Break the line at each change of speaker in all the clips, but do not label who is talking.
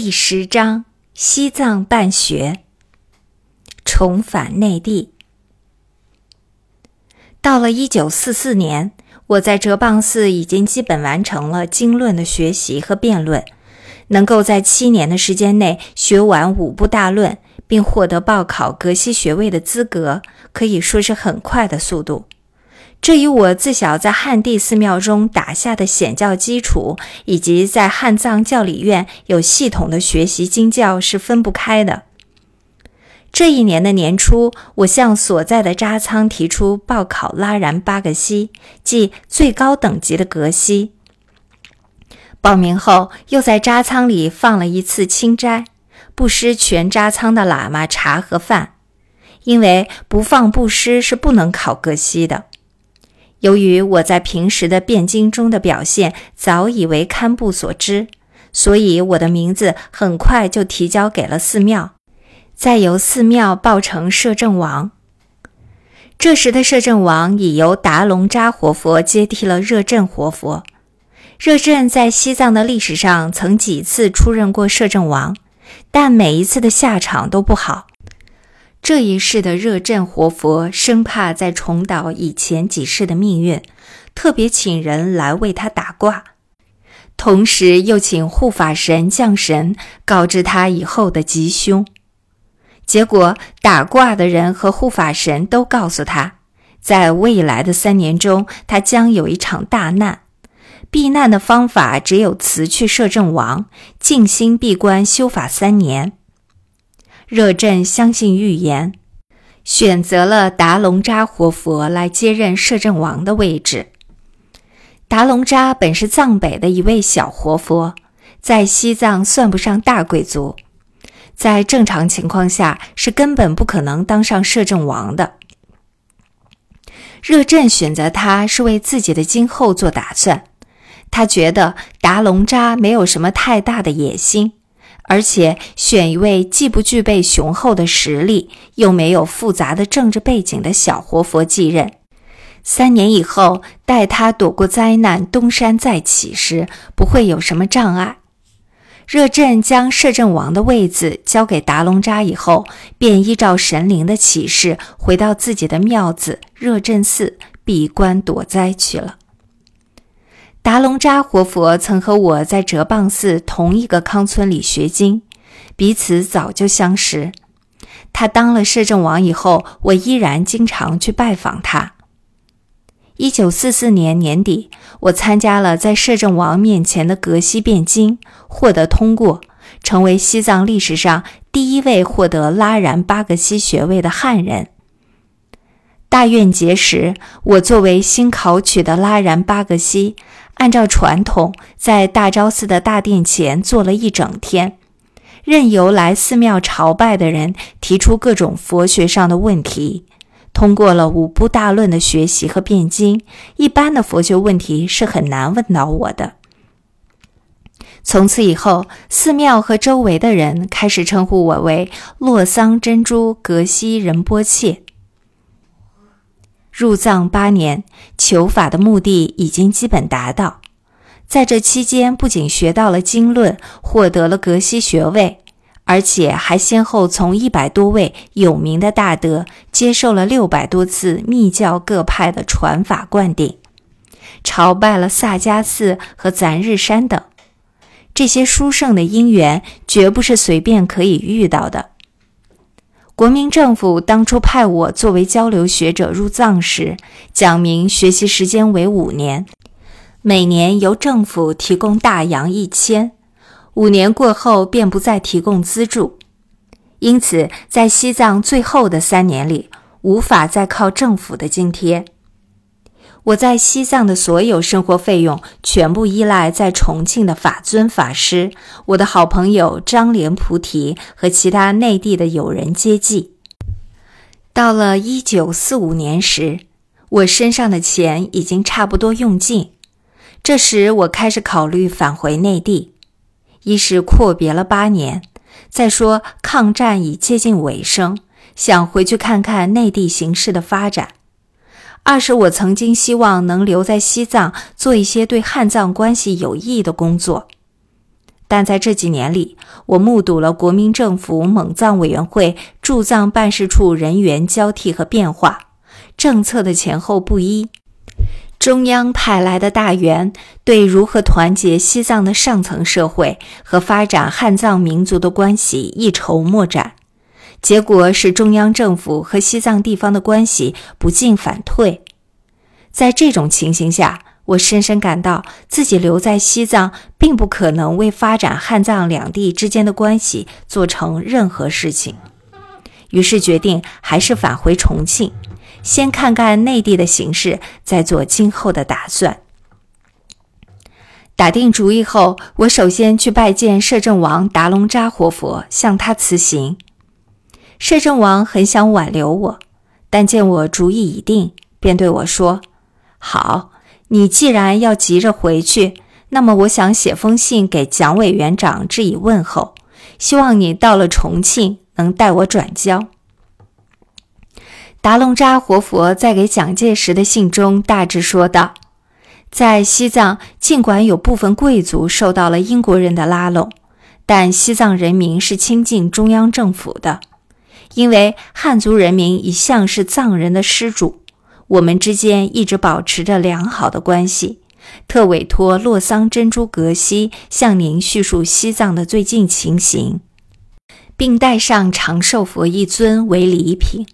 第十章：西藏办学，重返内地。到了一九四四年，我在哲蚌寺已经基本完成了经论的学习和辩论，能够在七年的时间内学完五部大论，并获得报考格西学位的资格，可以说是很快的速度。这与我自小在汉地寺庙中打下的显教基础，以及在汉藏教理院有系统的学习经教是分不开的。这一年的年初，我向所在的扎仓提出报考拉然巴格西，即最高等级的格西。报名后，又在扎仓里放了一次清斋，布施全扎仓的喇嘛茶和饭，因为不放布施是不能考格西的。由于我在平时的辩经中的表现早已为堪布所知，所以我的名字很快就提交给了寺庙，再由寺庙报成摄政王。这时的摄政王已由达隆扎活佛接替了热振活佛。热振在西藏的历史上曾几次出任过摄政王，但每一次的下场都不好。这一世的热振活佛生怕再重蹈以前几世的命运，特别请人来为他打卦，同时又请护法神降神告知他以后的吉凶。结果打卦的人和护法神都告诉他，在未来的三年中，他将有一场大难，避难的方法只有辞去摄政王，静心闭关修法三年。热振相信预言，选择了达隆扎活佛来接任摄政王的位置。达隆扎本是藏北的一位小活佛，在西藏算不上大贵族，在正常情况下是根本不可能当上摄政王的。热振选择他是为自己的今后做打算，他觉得达隆扎没有什么太大的野心。而且选一位既不具备雄厚的实力，又没有复杂的政治背景的小活佛继任，三年以后待他躲过灾难，东山再起时，不会有什么障碍。热振将摄政王的位子交给达隆扎以后，便依照神灵的启示，回到自己的庙子热振寺闭关躲灾去了。达隆扎活佛曾和我在哲蚌寺同一个康村里学经，彼此早就相识。他当了摄政王以后，我依然经常去拜访他。一九四四年年底，我参加了在摄政王面前的格西辩经，获得通过，成为西藏历史上第一位获得拉然巴格西学位的汉人。大愿节时，我作为新考取的拉然巴格西。按照传统，在大昭寺的大殿前坐了一整天，任由来寺庙朝拜的人提出各种佛学上的问题，通过了五部大论的学习和辩经。一般的佛学问题是很难问到我的。从此以后，寺庙和周围的人开始称呼我为洛桑珍珠格西仁波切。入藏八年，求法的目的已经基本达到。在这期间，不仅学到了经论，获得了格西学位，而且还先后从一百多位有名的大德接受了六百多次密教各派的传法灌顶，朝拜了萨迦寺和咱日山等。这些殊胜的因缘，绝不是随便可以遇到的。国民政府当初派我作为交流学者入藏时，讲明学习时间为五年，每年由政府提供大洋一千，五年过后便不再提供资助。因此，在西藏最后的三年里，无法再靠政府的津贴。我在西藏的所有生活费用全部依赖在重庆的法尊法师、我的好朋友张莲菩提和其他内地的友人接济。到了一九四五年时，我身上的钱已经差不多用尽。这时，我开始考虑返回内地，一是阔别了八年，再说抗战已接近尾声，想回去看看内地形势的发展。二是我曾经希望能留在西藏做一些对汉藏关系有益的工作。但在这几年里，我目睹了国民政府蒙藏委员会驻藏办事处人员交替和变化，政策的前后不一。中央派来的大员对如何团结西藏的上层社会和发展汉藏民族的关系一筹莫展，结果使中央政府和西藏地方的关系不进反退。在这种情形下，我深深感到自己留在西藏，并不可能为发展汉藏两地之间的关系做成任何事情。于是决定还是返回重庆。先看看内地的形势，再做今后的打算。打定主意后，我首先去拜见摄政王达隆扎活佛，向他辞行。摄政王很想挽留我，但见我主意已定，便对我说：“好，你既然要急着回去，那么我想写封信给蒋委员长致以问候，希望你到了重庆能代我转交。”达隆扎活佛在给蒋介石的信中大致说道：“在西藏，尽管有部分贵族受到了英国人的拉拢，但西藏人民是亲近中央政府的，因为汉族人民一向是藏人的施主，我们之间一直保持着良好的关系。特委托洛桑珍珠格西向您叙述西藏的最近情形，并带上长寿佛一尊为礼品。”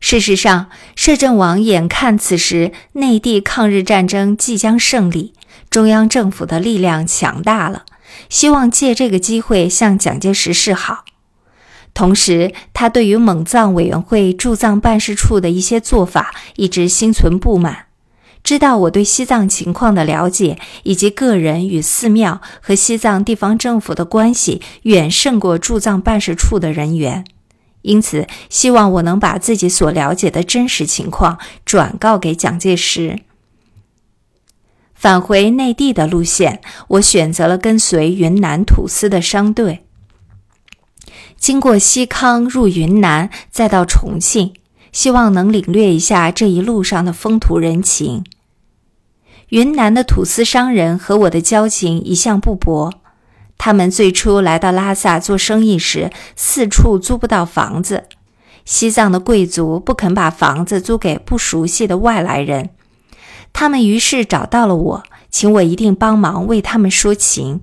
事实上，摄政王眼看此时内地抗日战争即将胜利，中央政府的力量强大了，希望借这个机会向蒋介石示好。同时，他对于蒙藏委员会驻藏办事处的一些做法一直心存不满。知道我对西藏情况的了解，以及个人与寺庙和西藏地方政府的关系远胜过驻藏办事处的人员。因此，希望我能把自己所了解的真实情况转告给蒋介石。返回内地的路线，我选择了跟随云南土司的商队，经过西康入云南，再到重庆，希望能领略一下这一路上的风土人情。云南的土司商人和我的交情一向不薄。他们最初来到拉萨做生意时，四处租不到房子。西藏的贵族不肯把房子租给不熟悉的外来人，他们于是找到了我，请我一定帮忙为他们说情。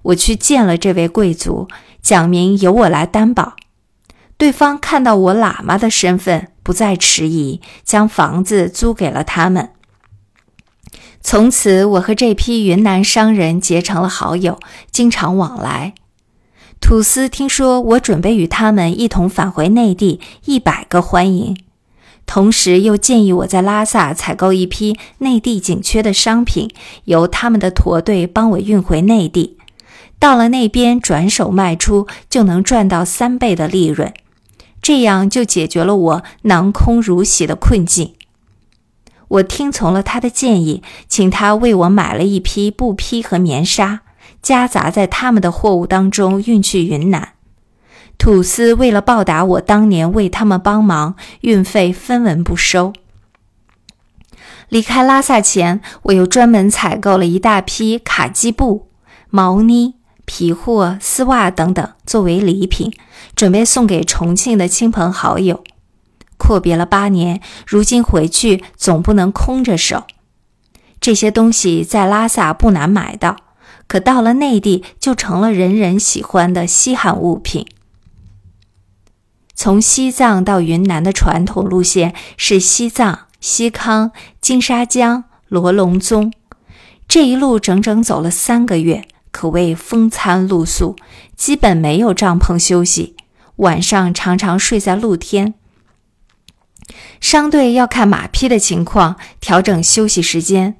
我去见了这位贵族，讲明由我来担保。对方看到我喇嘛的身份，不再迟疑，将房子租给了他们。从此，我和这批云南商人结成了好友，经常往来。土司听说我准备与他们一同返回内地，一百个欢迎，同时又建议我在拉萨采购一批内地紧缺的商品，由他们的驼队帮我运回内地，到了那边转手卖出，就能赚到三倍的利润，这样就解决了我囊空如洗的困境。我听从了他的建议，请他为我买了一批布匹和棉纱，夹杂在他们的货物当中运去云南。土司为了报答我当年为他们帮忙，运费分文不收。离开拉萨前，我又专门采购了一大批卡基布、毛呢、皮货、丝袜等等作为礼品，准备送给重庆的亲朋好友。阔别了八年，如今回去总不能空着手。这些东西在拉萨不难买到，可到了内地就成了人人喜欢的稀罕物品。从西藏到云南的传统路线是西藏、西康、金沙江、罗龙宗，这一路整整走了三个月，可谓风餐露宿，基本没有帐篷休息，晚上常常睡在露天。商队要看马匹的情况调整休息时间，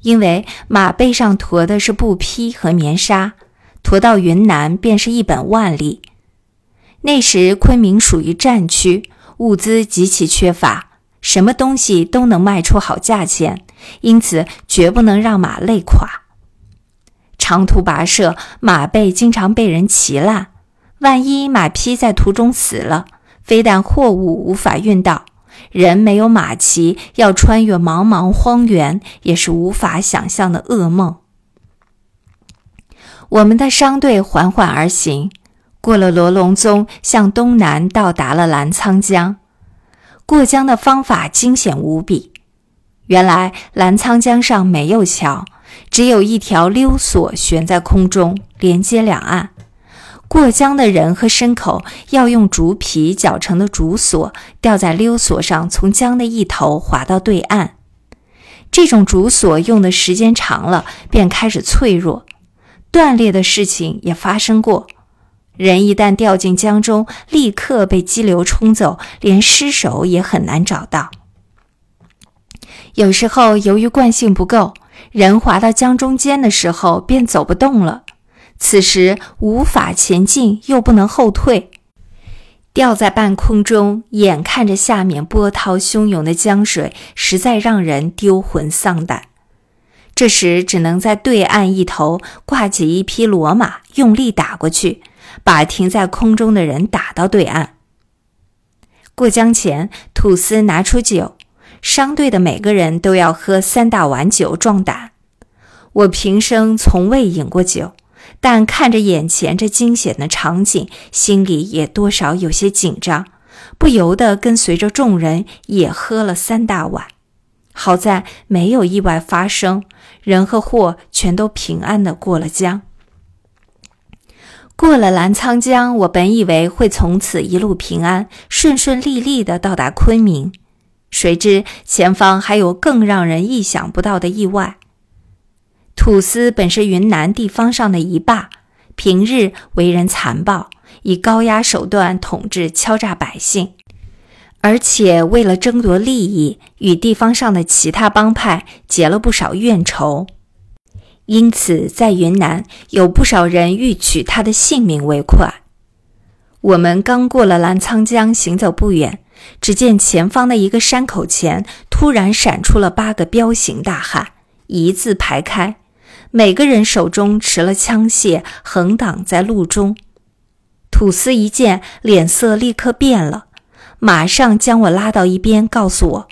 因为马背上驮的是布匹和棉纱，驮到云南便是一本万利。那时昆明属于战区，物资极其缺乏，什么东西都能卖出好价钱，因此绝不能让马累垮。长途跋涉，马背经常被人骑烂，万一马匹在途中死了，非但货物无法运到。人没有马骑，要穿越茫茫荒原，也是无法想象的噩梦。我们的商队缓缓而行，过了罗龙宗，向东南到达了澜沧江。过江的方法惊险无比。原来澜沧江上没有桥，只有一条溜索悬在空中，连接两岸。过江的人和牲口要用竹皮绞成的竹索吊在溜索上，从江的一头划到对岸。这种竹索用的时间长了，便开始脆弱，断裂的事情也发生过。人一旦掉进江中，立刻被激流冲走，连尸首也很难找到。有时候由于惯性不够，人滑到江中间的时候便走不动了。此时无法前进，又不能后退，吊在半空中，眼看着下面波涛汹涌的江水，实在让人丢魂丧胆。这时只能在对岸一头挂起一匹骡马，用力打过去，把停在空中的人打到对岸。过江前，土司拿出酒，商队的每个人都要喝三大碗酒壮胆。我平生从未饮过酒。但看着眼前这惊险的场景，心里也多少有些紧张，不由得跟随着众人也喝了三大碗。好在没有意外发生，人和货全都平安的过了江。过了澜沧江，我本以为会从此一路平安，顺顺利利的到达昆明，谁知前方还有更让人意想不到的意外。土司本是云南地方上的一霸，平日为人残暴，以高压手段统治、敲诈百姓，而且为了争夺利益，与地方上的其他帮派结了不少怨仇。因此，在云南有不少人欲取他的性命为快。我们刚过了澜沧江，行走不远，只见前方的一个山口前突然闪出了八个彪形大汉，一字排开。每个人手中持了枪械，横挡在路中。土司一见，脸色立刻变了，马上将我拉到一边，告诉我：“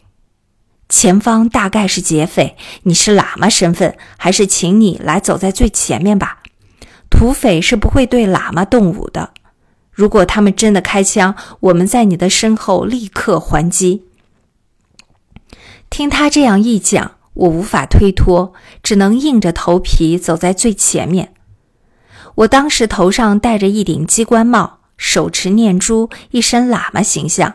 前方大概是劫匪，你是喇嘛身份，还是请你来走在最前面吧。土匪是不会对喇嘛动武的。如果他们真的开枪，我们在你的身后立刻还击。”听他这样一讲。我无法推脱，只能硬着头皮走在最前面。我当时头上戴着一顶鸡冠帽，手持念珠，一身喇嘛形象。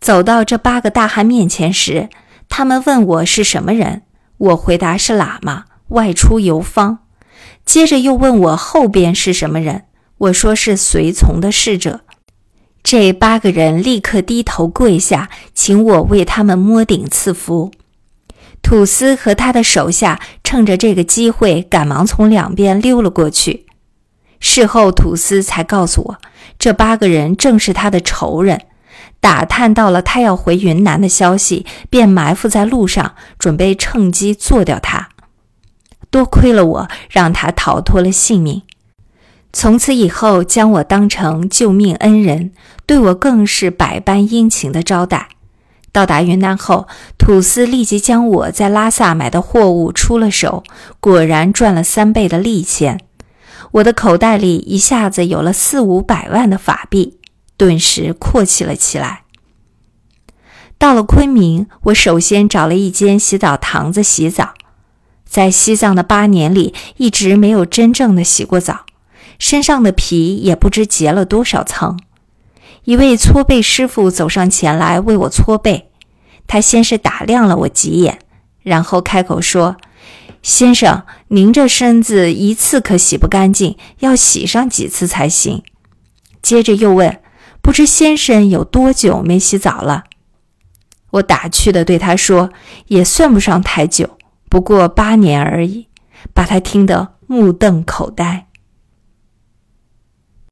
走到这八个大汉面前时，他们问我是什么人，我回答是喇嘛，外出游方。接着又问我后边是什么人，我说是随从的侍者。这八个人立刻低头跪下，请我为他们摸顶赐福。土司和他的手下趁着这个机会，赶忙从两边溜了过去。事后，土司才告诉我，这八个人正是他的仇人。打探到了他要回云南的消息，便埋伏在路上，准备趁机做掉他。多亏了我，让他逃脱了性命。从此以后，将我当成救命恩人，对我更是百般殷勤的招待。到达云南后，土司立即将我在拉萨买的货物出了手，果然赚了三倍的利钱。我的口袋里一下子有了四五百万的法币，顿时阔气了起来。到了昆明，我首先找了一间洗澡堂子洗澡。在西藏的八年里，一直没有真正的洗过澡，身上的皮也不知结了多少层。一位搓背师傅走上前来为我搓背，他先是打量了我几眼，然后开口说：“先生，您这身子一次可洗不干净，要洗上几次才行。”接着又问：“不知先生有多久没洗澡了？”我打趣地对他说：“也算不上太久，不过八年而已。”把他听得目瞪口呆。